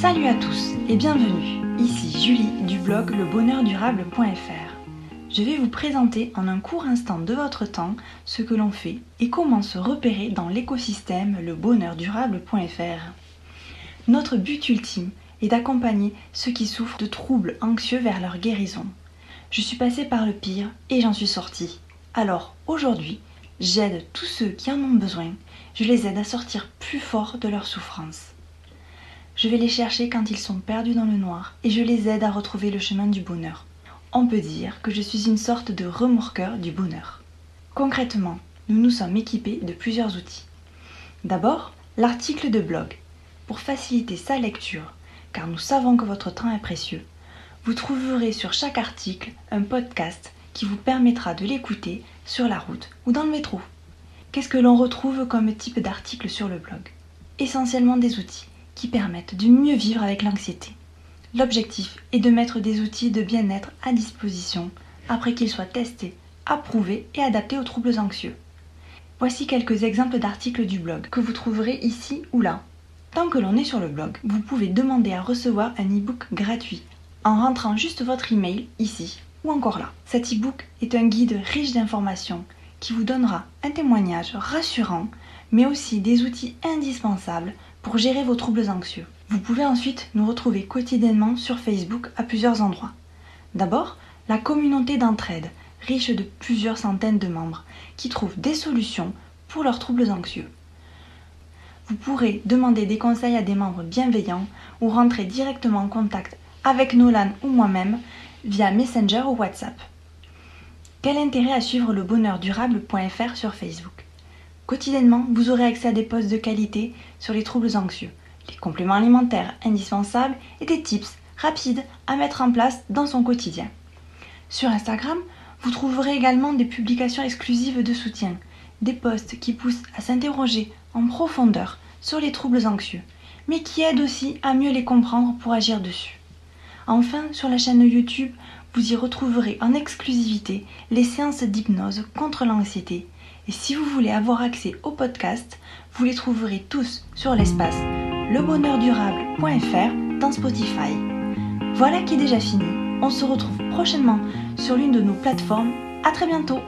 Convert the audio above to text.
Salut à tous et bienvenue. Ici Julie du blog lebonheurdurable.fr. Je vais vous présenter en un court instant de votre temps ce que l'on fait et comment se repérer dans l'écosystème lebonheurdurable.fr. Notre but ultime est d'accompagner ceux qui souffrent de troubles anxieux vers leur guérison. Je suis passée par le pire et j'en suis sortie. Alors aujourd'hui, j'aide tous ceux qui en ont besoin. Je les aide à sortir plus fort de leur souffrance. Je vais les chercher quand ils sont perdus dans le noir et je les aide à retrouver le chemin du bonheur. On peut dire que je suis une sorte de remorqueur du bonheur. Concrètement, nous nous sommes équipés de plusieurs outils. D'abord, l'article de blog. Pour faciliter sa lecture, car nous savons que votre temps est précieux, vous trouverez sur chaque article un podcast qui vous permettra de l'écouter sur la route ou dans le métro. Qu'est-ce que l'on retrouve comme type d'article sur le blog? Essentiellement des outils qui permettent de mieux vivre avec l'anxiété. L'objectif est de mettre des outils de bien-être à disposition après qu'ils soient testés, approuvés et adaptés aux troubles anxieux. Voici quelques exemples d'articles du blog que vous trouverez ici ou là. Tant que l'on est sur le blog, vous pouvez demander à recevoir un e-book gratuit en rentrant juste votre email ici ou encore là. Cet e-book est un guide riche d'informations qui vous donnera un témoignage rassurant mais aussi des outils indispensables pour gérer vos troubles anxieux. Vous pouvez ensuite nous retrouver quotidiennement sur Facebook à plusieurs endroits. D'abord, la communauté d'entraide, riche de plusieurs centaines de membres, qui trouvent des solutions pour leurs troubles anxieux. Vous pourrez demander des conseils à des membres bienveillants ou rentrer directement en contact avec Nolan ou moi-même via Messenger ou WhatsApp. Quel intérêt à suivre le bonheur durable.fr sur Facebook? Quotidiennement, vous aurez accès à des posts de qualité sur les troubles anxieux, les compléments alimentaires indispensables et des tips rapides à mettre en place dans son quotidien. Sur Instagram, vous trouverez également des publications exclusives de soutien, des posts qui poussent à s'interroger en profondeur sur les troubles anxieux, mais qui aident aussi à mieux les comprendre pour agir dessus. Enfin, sur la chaîne YouTube, vous y retrouverez en exclusivité les séances d'hypnose contre l'anxiété et si vous voulez avoir accès au podcast, vous les trouverez tous sur l'espace lebonheurdurable.fr dans Spotify. Voilà qui est déjà fini. On se retrouve prochainement sur l'une de nos plateformes. À très bientôt